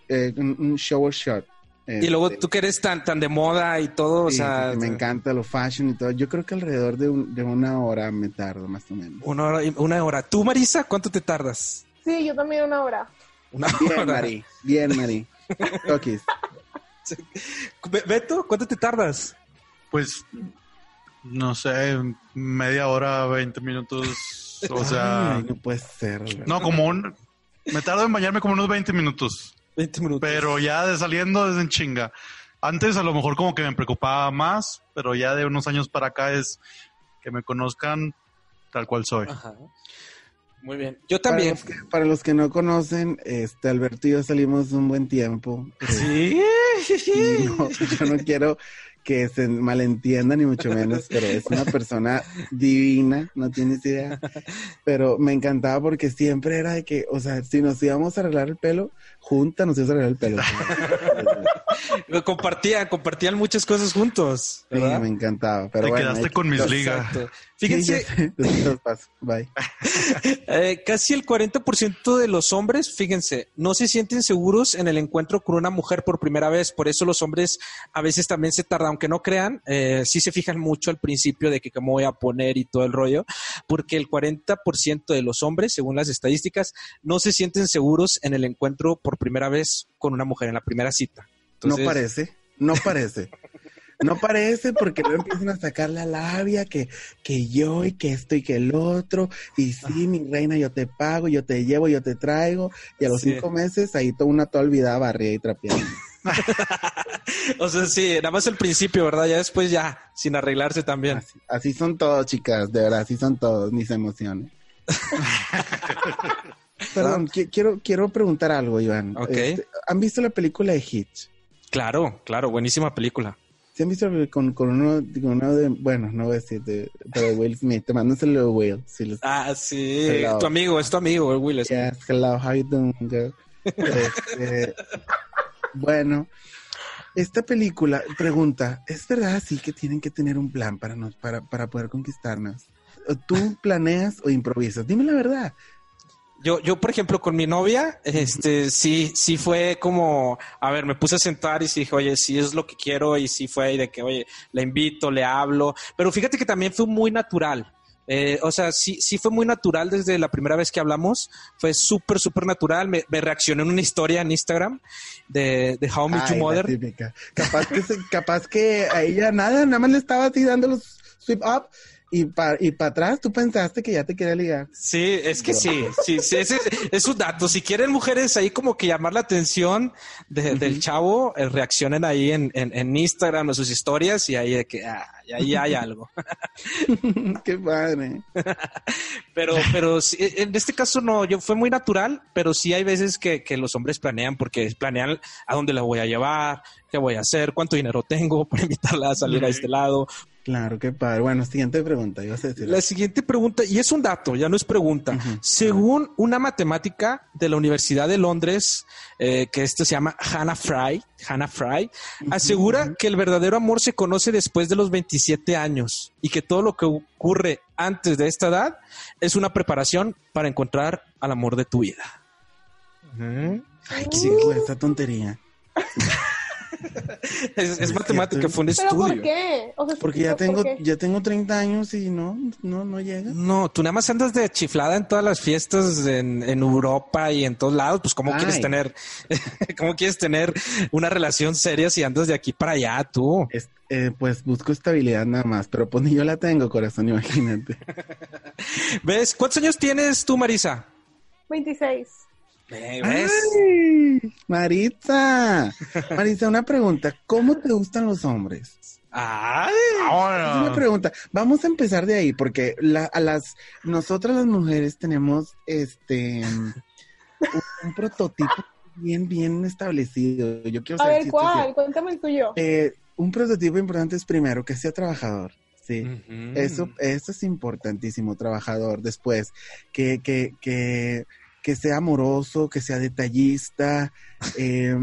eh, un, shower shot. Y luego Este, tú que eres tan, tan de moda y todo, o sea, sí, me encanta lo fashion y todo. Yo creo que alrededor de, un- de una hora me tardo, más o menos. una hora, y- una hora. ¿Tú, Marisa, cuánto te tardas? Sí, yo también una hora. Una Bien, hora. Mari. Bien, Mari. (laughs) Toquis. Be- Beto, ¿cuánto te tardas? pues, no sé, media hora, 20 minutos. O sea, Ay, no puede ser. no, como un. Me tardo en bañarme como unos 20 minutos. 20 minutos. Pero ya de saliendo es en chinga. Antes a lo mejor como que me preocupaba más, pero ya de unos años para acá es que me conozcan tal cual soy. Ajá. Muy bien. Yo Para también. los, que, para los que no conocen, este Alberto y yo salimos un buen tiempo. Sí. Y no, yo no quiero que se malentienda ni mucho menos, pero es una persona divina, no tienes idea. Pero me encantaba porque siempre era de que, o sea, si nos íbamos a arreglar el pelo, juntas nos íbamos a arreglar el pelo. (laughs) Compartían, compartían muchas cosas juntos. Me encantaba. Pero Te bueno, quedaste con mis ligas. Fíjense. (laughs) Bye. (laughs) eh, casi el 40% de los hombres, fíjense, no se sienten seguros en el encuentro con una mujer por primera vez. Por eso los hombres a veces también se tardan, aunque no crean, eh, sí se fijan mucho al principio de que cómo voy a poner y todo el rollo, porque el 40% de los hombres, según las estadísticas, no se sienten seguros en el encuentro por primera vez con una mujer, en la primera cita. Entonces, no parece, no parece. No parece porque luego empiezan a sacar la labia que, que yo y que esto y que el otro. Y sí, mi reina, yo te pago, yo te llevo, yo te traigo. Y a los Sí. cinco meses ahí toda una toda olvidada barría y trapeando. (laughs) O sea, sí, nada más el principio, ¿verdad? Ya después ya, sin arreglarse también. Así, así son todos, chicas, de verdad, así son todos mis emociones. (laughs) Perdón, qui- quiero, quiero preguntar algo, Iván. Este, ¿Han visto la película de Hitch? Claro, claro, buenísima película. ¿Se han visto con, con uno, con uno de, bueno, no voy a decir de, pero de Will Smith, te mándaselo de Will. Si los, Ah, sí. Hello. Tu amigo, es tu amigo, Will. Smith. Yes, hello, how you doing, girl? Este, bueno, esta película pregunta, ¿es verdad así que tienen que tener un plan para nos, para, para poder conquistarnos? ¿O ¿Tú planeas o improvisas? Dime la verdad. Yo, yo, por ejemplo, con mi novia, este, sí, sí fue como, a ver, me puse a sentar y sí dije, oye, sí es lo que quiero y sí fue ahí de que, oye, le invito, le hablo, pero fíjate que también fue muy natural. Eh, o sea, sí, sí fue muy natural desde la primera vez que hablamos. Fue súper, súper natural. Me, me reaccioné en una historia en Instagram de, de How Met Your la Mother. típica. Capaz que, capaz que a ella nada, nada más le estaba así dando los sweep up y para y pa atrás tú pensaste que ya te quería ligar. Sí, es que sí, sí, sí, ese es un dato. Si quieren mujeres ahí como que llamar la atención de- del chavo, eh, reaccionen ahí en, en, en Instagram o sus historias y ahí de que ah, y ahí hay algo. (laughs) (laughs) Qué padre. Pero, pero sí, en este caso no, yo fue muy natural, pero sí hay veces que, que los hombres planean porque planean a dónde la voy a llevar, qué voy a hacer, cuánto dinero tengo (laughs) para invitarla a salir a este lado. Claro, qué padre. Bueno, siguiente pregunta. Ibas a decir. La siguiente pregunta, y es un dato, ya no es pregunta. Según una matemática de la Universidad de Londres, eh, que esto se llama Hannah Fry, Hannah Fry, asegura que el verdadero amor se conoce después de los 27 años y que todo lo que ocurre antes de esta edad es una preparación para encontrar al amor de tu vida. Ay, qué dijo esta tontería. (laughs) (laughs) Es, matemática, fue un ¿Pero por estudio. qué? O sea, Porque ya ¿por tengo, qué? ya tengo 30 años y no, no, no llega. No, tú nada más andas de chiflada en todas las fiestas en, en Europa y en todos lados. Pues, ¿cómo Ay. quieres tener, (laughs) cómo quieres tener una relación seria si andas de aquí para allá, tú? Es- eh, pues busco estabilidad nada más, pero pues ni yo la tengo, corazón, (laughs) imagínate. ¿Ves? ¿Cuántos años tienes tú, Marisa? 26. Eh, ¿Ves? Ay, Maritza, Maritza, una pregunta. ¿Cómo te gustan los hombres? Ay, Es una pregunta. Vamos a empezar de ahí, porque la- a las nosotras las mujeres tenemos este un, un prototipo bien, bien establecido. Yo quiero A saber ver, si esto es ¿cuál? Cuéntame el tuyo. Eh, un prototipo importante es primero que sea trabajador. Sí. Eso, eso es importantísimo, trabajador. Después, que, que, que, que sea amoroso, que sea detallista. eh,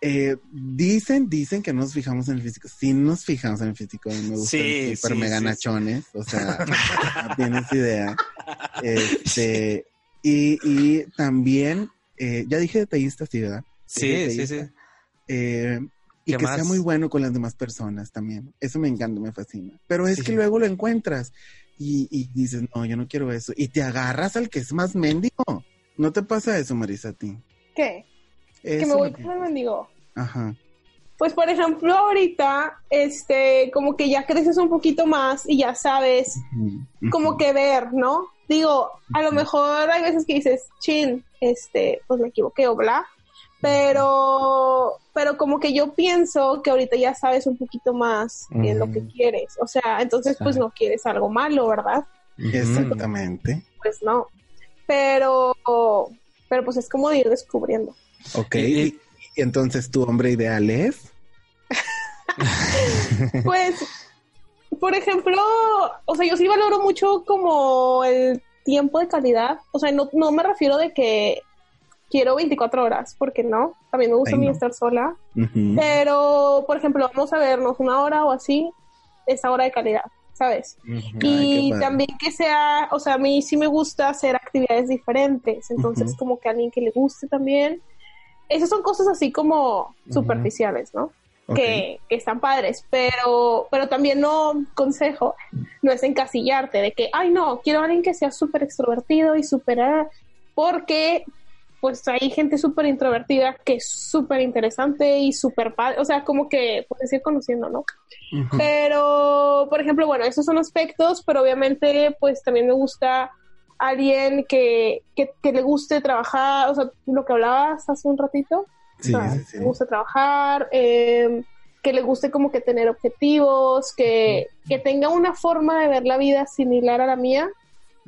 eh, dicen, dicen que no nos fijamos en el físico. Sí nos fijamos en el físico. Me gustan Sí, super sí, mega sí, nachones. O sea, no (laughs) tienes idea. Este, y, y también, eh, ya dije detallista, sí, ¿verdad? Sí, sí, sí. Eh, y ¿Qué que sea muy bueno con las demás personas también. Eso me encanta, me fascina. Pero es que luego lo encuentras y, y dices, no, yo no quiero eso. Y te agarras al que es más mendigo. ¿No te pasa eso, Marisa, a ti? ¿Qué? Que me voy el mendigo. Ajá. Pues por ejemplo, ahorita, este, como que ya creces un poquito más y ya sabes Ujú, como que ver, ¿no? Digo, a lo mejor hay veces que dices, chin, este, pues me equivoqué o bla, pero, pero como que yo pienso que ahorita ya sabes un poquito más lo que quieres, o sea, entonces pues no quieres algo malo, ¿verdad? Exactamente. Pues no, pero, pero pues es como de ir descubriendo. Ok. Y- entonces tu hombre ideal es. (laughs) Pues, por ejemplo, o sea, yo sí valoro mucho como el tiempo de calidad. O sea, no, no me refiero de que quiero 24 horas, porque no. También me gusta Ay, a mí no. estar sola. Pero, por ejemplo, vamos a vernos una hora o así, esa hora de calidad, ¿sabes? Ay, y también que sea, o sea, a mí sí me gusta hacer actividades diferentes, entonces como que a alguien que le guste también. Esas son cosas así como superficiales, ¿no? Que, que están padres, pero, pero también no, consejo, no es encasillarte de que, ay no, quiero a alguien que sea súper extrovertido y súper, ah", porque pues hay gente súper introvertida que es súper interesante y súper padre, o sea, como que puedes ir conociendo, ¿no? Pero, por ejemplo, bueno, esos son aspectos, pero obviamente, pues también me gusta alguien que, que, que le guste trabajar, o sea, lo que hablabas hace un ratito, Sí, o sea, sí, sí. le gusta trabajar, eh, que le guste como que tener objetivos, que, que tenga una forma de ver la vida similar a la mía.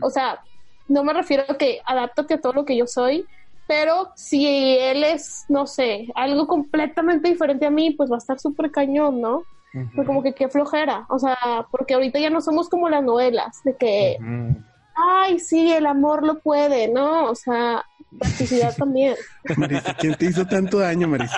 O sea, no me refiero a que adáptate a todo lo que yo soy, pero si él es, no sé, algo completamente diferente a mí, pues va a estar súper cañón, ¿no? Pues como que qué flojera, o sea, porque ahorita ya no somos como las novelas, de que, ay, sí, el amor lo puede, ¿no? O sea, practicidad también. Marisa, ¿quién te hizo tanto daño, Marisa?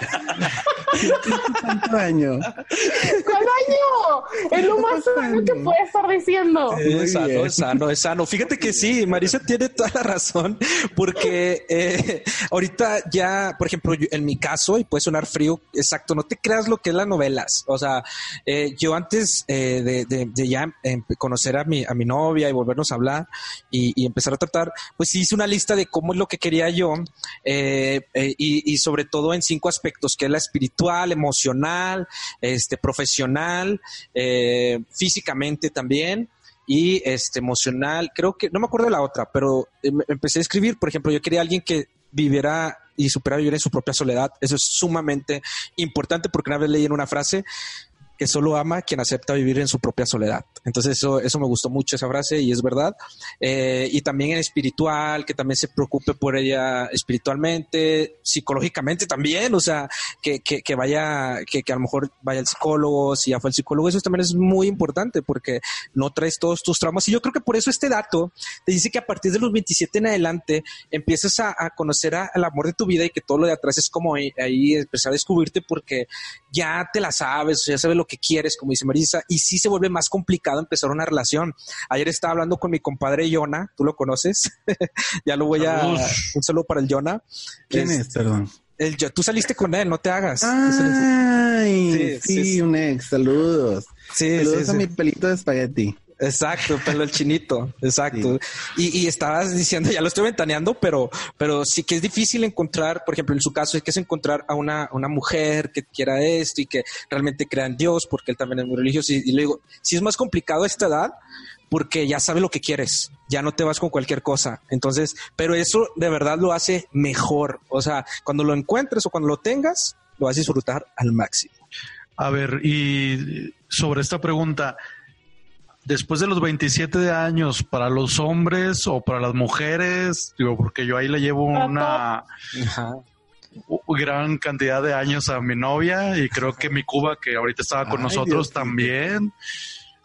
¿Quién te hizo tanto daño? ¿Cuál buenísimo. Es lo más sano que puede estar diciendo. Es sano, es sano, es sano. Fíjate que sí, Marisa tiene toda la razón, porque eh, ahorita ya, por ejemplo, yo- en mi caso, y puede sonar frío, exacto, no te creas lo que es las novelas. O sea, eh, yo antes eh, de, de- de ya em- conocer a mi, a mi novia y volvernos a hablar y, y empezar a tratar, pues sí hice una lista de cómo es lo que quería yo eh, eh, y, sobre todo en cinco aspectos, que es la espiritual, emocional, este, profesional, eh, físicamente también y este emocional. Creo que no me acuerdo de la otra, pero empecé a escribir. Por ejemplo, yo quería alguien que viviera y supiera vivir en su propia soledad. Eso es sumamente importante porque una vez leí en una frase que solo ama quien acepta vivir en su propia soledad. Entonces eso, eso me gustó mucho esa frase y es verdad. Eh, y también en espiritual, que también se preocupe por ella espiritualmente, psicológicamente también, o sea, que, que, que vaya, que, que a lo mejor vaya al psicólogo, si ya fue el psicólogo, eso también es muy importante porque no traes todos tus traumas. Y yo creo que por eso este dato te dice que a partir de los 27 en adelante empiezas a, a conocer a- al amor de tu vida y que todo lo de atrás es como ahí, ahí empezar a descubrirte porque ya te la sabes, ya sabes lo que quieres, como dice Marisa, y sí se vuelve más complicado empezar una relación. Ayer estaba hablando con mi compadre Yona, tú lo conoces, (laughs) ya lo voy a... Un saludo para el Yona. ¿Quién Es- es? Perdón. el tú saliste con él, no te hagas. Ay, Sí, sí, sí, sí. un ex, saludos. Sí, saludos sí, a mi pelito de espagueti. Exacto, pelo el chinito, (laughs) exacto. Y, y estabas diciendo, ya lo estoy ventaneando, pero, pero sí que es difícil encontrar, por ejemplo, en su caso, es que es encontrar a una, una mujer que quiera esto y que realmente crea en Dios, porque él también es muy religioso. Y, y le digo, sí es más complicado a esta edad, porque ya sabe lo que quieres, ya no te vas con cualquier cosa. Entonces, pero eso de verdad lo hace mejor. O sea, cuando lo encuentres o cuando lo tengas, lo vas a disfrutar al máximo. A ver, y sobre esta pregunta, después de los 27 de años, para los hombres o para las mujeres, digo, porque yo ahí le llevo una Ajá. gran cantidad de años a mi novia y creo que mi Cuba, que ahorita estaba con Ay, nosotros también.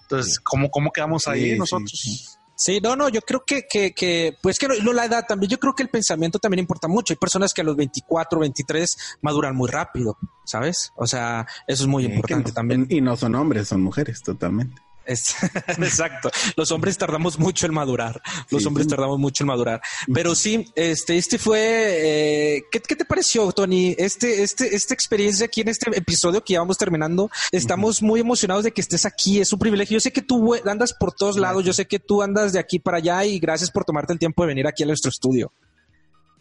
Entonces, ¿cómo, cómo quedamos ahí Sí, nosotros? sí. Sí, no, no, yo creo que, que, que pues que no, no la edad también, yo creo que el pensamiento también importa mucho. Hay personas que a los 24, 23 maduran muy rápido, ¿sabes? O sea, eso es muy importante no- también. Y no son hombres, son mujeres, totalmente. Es- (laughs) (laughs) exacto. Los hombres tardamos mucho en madurar. Los Sí, hombres sí. tardamos mucho en madurar. Pero sí, este, este fue. eh, ¿qué, qué te pareció, Tony? Este, este, esta experiencia aquí en este episodio que ya vamos terminando. Estamos muy emocionados de que estés aquí. Es un privilegio. Yo sé que tú andas por todos lados. Yo sé que tú andas de aquí para allá y gracias por tomarte el tiempo de venir aquí a nuestro estudio.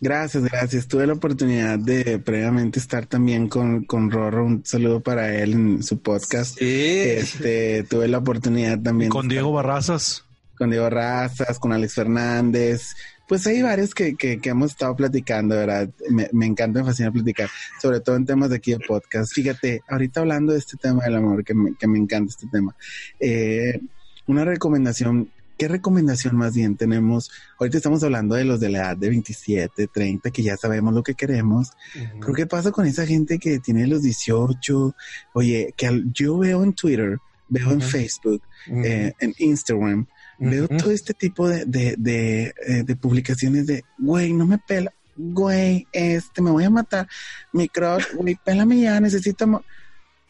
Gracias, gracias. Tuve la oportunidad de previamente estar también con, con Rorro. Un saludo para él en su podcast. Este, tuve la oportunidad también Con Diego Barrazas. con Diego Razas, con Alex Fernández. Pues hay varios que, que, que hemos estado platicando, ¿verdad? Me, me encanta, me fascina platicar, sobre todo en temas de aquí de podcast. Fíjate, ahorita hablando de este tema del amor, que me, que me encanta este tema, eh, una recomendación, ¿qué recomendación más bien tenemos? Ahorita estamos hablando de los de la edad de 27, 30, que ya sabemos lo que queremos, Creo que pasa con esa gente que tiene los 18. Oye, que al- yo veo en Twitter, veo en Ujú. Facebook, Ujú. eh, en Instagram, veo todo este tipo de, de, de, eh, de publicaciones de, güey, no me pela, güey, este, me voy a matar, mi crush, güey, pélame ya, necesito.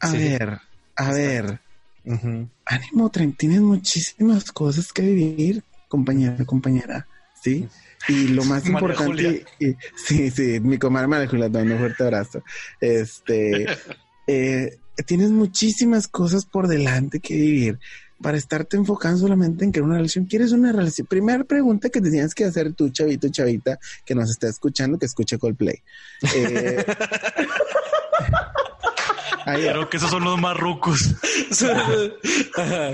A Sí. ver, a ver, Ujú. ánimo, Tren, tienes muchísimas cosas que vivir, compañera, compañera, ¿sí? Y lo más importante, y- sí, sí, mi comadre María Julia, un fuerte abrazo. Este, (laughs) eh, tienes muchísimas cosas por delante que vivir para estarte enfocando solamente en que una relación. ¿Quieres una relación? Primera pregunta que te tienes que hacer tú, chavito, chavita, que nos está escuchando, que escuche Coldplay. Eh, (laughs) ay, Creo que esos son los más rucos.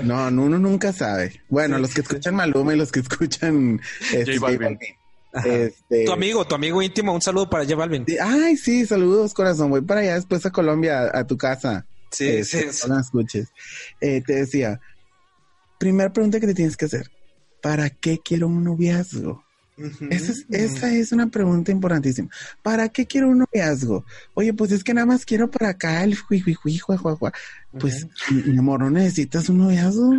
No, no, uno nunca sabe. Bueno, los que escuchan Maluma y los que escuchan este, J Balvin. Este, Tu amigo, tu amigo íntimo, un saludo para J Balvin. Ay, sí, saludos, corazón. Voy para allá después a Colombia, a, a tu casa. Sí, Este, sí, sí. No la escuches. Eh, te decía, primera pregunta que te tienes que hacer. ¿Para qué quiero un noviazgo? Esa es, esa es una pregunta importantísima. ¿Para qué quiero un noviazgo? Oye, pues es que nada más quiero para acá el jui, jui, jui, jua, jua, jua. Pues, mi mi amor, ¿no necesitas un noviazgo?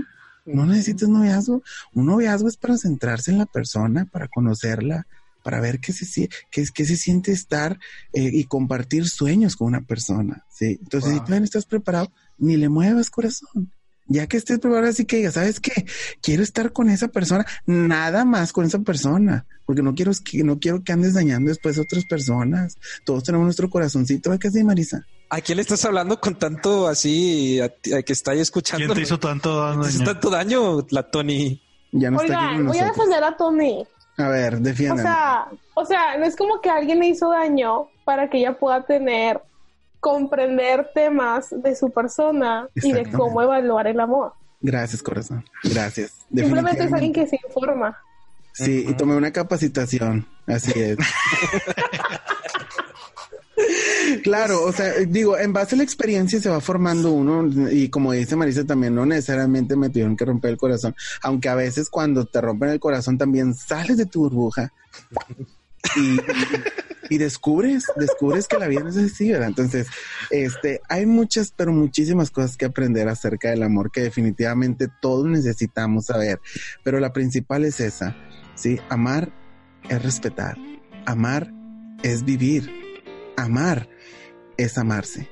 No necesitas noviazgo. Un noviazgo es para centrarse en la persona, para conocerla, para ver qué se, qué, qué se siente estar eh, y compartir sueños con una persona. ¿sí? Entonces, si todavía no estás preparado, ni le muevas corazón. Ya que estés preparado, así que digas, ¿sabes qué? Quiero estar con esa persona, nada más con esa persona, porque no quiero que, no quiero que andes dañando después a otras personas. Todos tenemos nuestro corazoncito, ¿a qué sí, Marisa? ¿A quién le estás hablando con tanto así a a que está ahí escuchando? ¿Quién te hizo tanto daño? ¿Te hizo tanto daño, la Tony? Ya no está aquí con voy a defender a Tony. A ver, O defiéndeme. sea, o sea, no es como que alguien le hizo daño para que ella pueda tener, comprender temas de su persona y de cómo evaluar el amor. Gracias, corazón. Gracias. Simplemente es alguien que se informa. Sí, y tomé una capacitación. Así es. (laughs) Claro, o sea, digo, en base a la experiencia se va formando uno y como dice Marisa también, no necesariamente me tuvieron que romper el corazón, aunque a veces cuando te rompen el corazón también sales de tu burbuja y, descubres, descubres que la vida no es así, ¿verdad? Entonces, este, hay muchas, pero muchísimas cosas que aprender acerca del amor que definitivamente todos necesitamos saber, pero la principal es esa, ¿sí? Amar es respetar, amar es vivir, amar es amarse.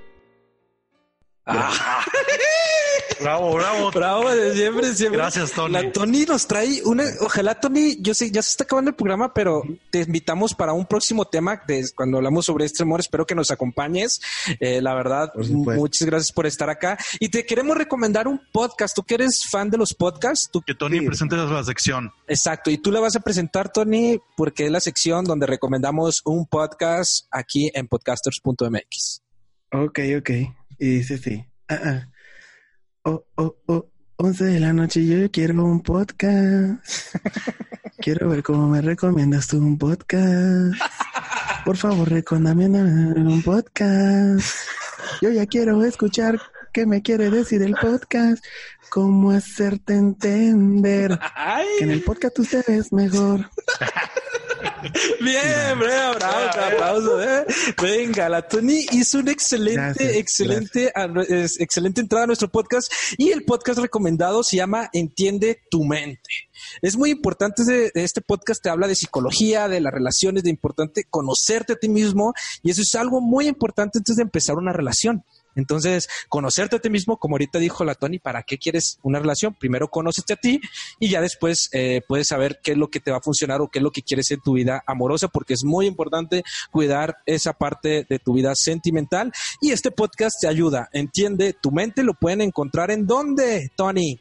Bravo, bravo. Bravo, de siempre, siempre. Gracias, Tony. La Tony nos trae una. Ojalá, Tony, yo sé, ya se está acabando el programa, pero te invitamos para un próximo tema de cuando hablamos sobre este amor. Espero que nos acompañes. Eh, la verdad, muchas gracias por estar acá. Y te queremos recomendar un podcast. Tú que eres fan de los podcasts, tú Que Tony Sí. presente la sección. Exacto, y tú la vas a presentar, Tony, porque es la sección donde recomendamos un podcast aquí en podcasters.mx. Ok, ok. Y dice sí. Ah, ah. Oh, oh, oh. 11 de la noche yo quiero un podcast. (laughs) quiero ver cómo me recomiendas tú un podcast. Por favor, recomiéndame un podcast. Yo ya quiero escuchar qué me quiere decir el podcast. Cómo hacerte entender que en el podcast usted es mejor. Bien, bravo, bravo, aplauso. ¿eh? Venga, la Tony hizo una excelente, Gracias, excelente, excelente entrada a nuestro podcast y el podcast recomendado se llama Entiende tu mente. Es muy importante este podcast te habla de psicología, de las relaciones, de importante conocerte a ti mismo y eso es algo muy importante antes de empezar una relación. Entonces, conocerte a ti mismo, como ahorita dijo la Tony, ¿para qué quieres una relación? Primero conócete a ti y ya después eh, puedes saber qué es lo que te va a funcionar o qué es lo que quieres en tu vida amorosa, porque es muy importante cuidar esa parte de tu vida sentimental. Y este podcast te ayuda, entiende tu mente, lo pueden encontrar en dónde, Tony.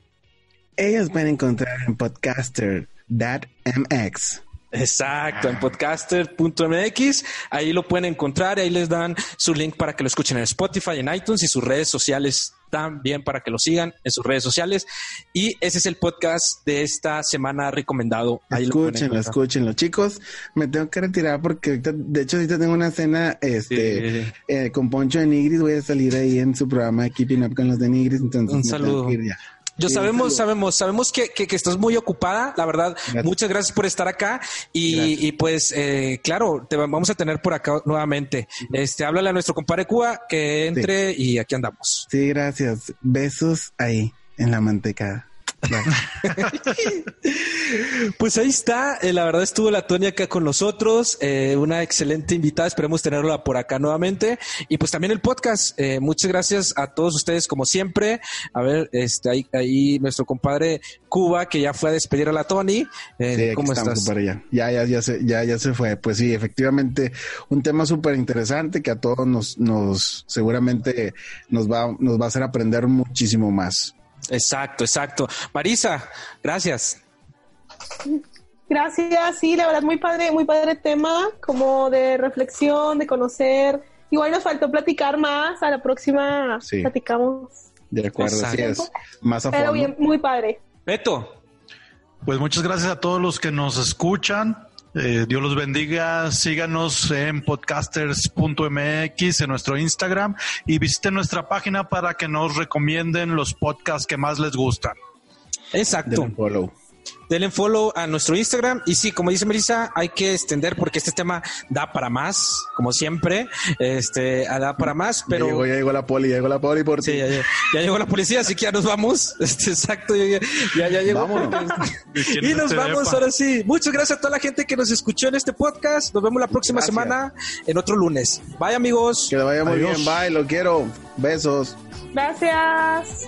Ellos pueden encontrar en podcaster.mx. Exacto, en podcaster.mx, ahí lo pueden encontrar, ahí les dan su link para que lo escuchen en Spotify, en iTunes y sus redes sociales también para que lo sigan en sus redes sociales. Y ese es el podcast de esta semana recomendado. Ahí lo Escúchenlo, encontrar. escúchenlo. Chicos, me tengo que retirar porque ahorita, de hecho, ahorita tengo una cena este, Sí. eh, con Poncho de Nigris. Voy a salir ahí en su programa de Keeping Up con los de Nigris. Entonces, Un me tengo saludo. que ir ya. Yo Sí, sabemos, sabemos, sabemos que, que- que estás muy ocupada, la verdad. Gracias. Muchas gracias por estar acá y, y pues, eh, claro, te va- vamos a tener por acá nuevamente. Este, háblale a nuestro compadre Cuba que entre y aquí andamos. Sí, gracias. Besos ahí en la manteca. (laughs) Pues ahí está, eh, la verdad estuvo la Tony acá con nosotros, eh, una excelente invitada, esperemos tenerla por acá nuevamente. Y pues también el podcast, eh, muchas gracias a todos ustedes como siempre. A ver, este, ahí, ahí nuestro compadre Cuba, que ya fue a despedir a la Tony. Eh, Sí, ¿Cómo estamos, estás? compadre, ya. Ya, ya, ya se, ya, ya se fue. Pues sí, efectivamente, un tema súper interesante que a todos nos, nos, seguramente nos va, nos va a hacer aprender muchísimo más. Exacto, exacto. Marisa, gracias. Gracias, sí, la verdad muy padre, muy padre tema, como de reflexión, de conocer. Igual nos faltó platicar más, a la próxima Sí. platicamos. De acuerdo, así es. Más a Pero fondo. bien, muy padre. Beto. Pues muchas gracias a todos los que nos escuchan. Eh, Dios los bendiga. Síganos en podcasters.mx en nuestro Instagram y visiten nuestra página para que nos recomienden los podcasts que más les gustan. Exacto. Denle follow. A nuestro Instagram. Y sí, como dice Melissa, hay que extender porque este tema da para más, como siempre. Este, da para más, pero. Ya llegó, ya llegó la poli, ya llegó la poli por Sí, ti. ya, ya- ya llegó la policía, así que ya nos vamos. (laughs) Este, exacto, ya, ya, ya llegó. Vámonos. ¿Quién Y nos este vamos ahora sí. Muchas gracias a toda la gente que nos escuchó en este podcast. Nos vemos la próxima Gracias. semana en otro lunes. Bye, amigos. Que le vaya muy Adiós. bien. Bye, lo quiero. Besos. Gracias.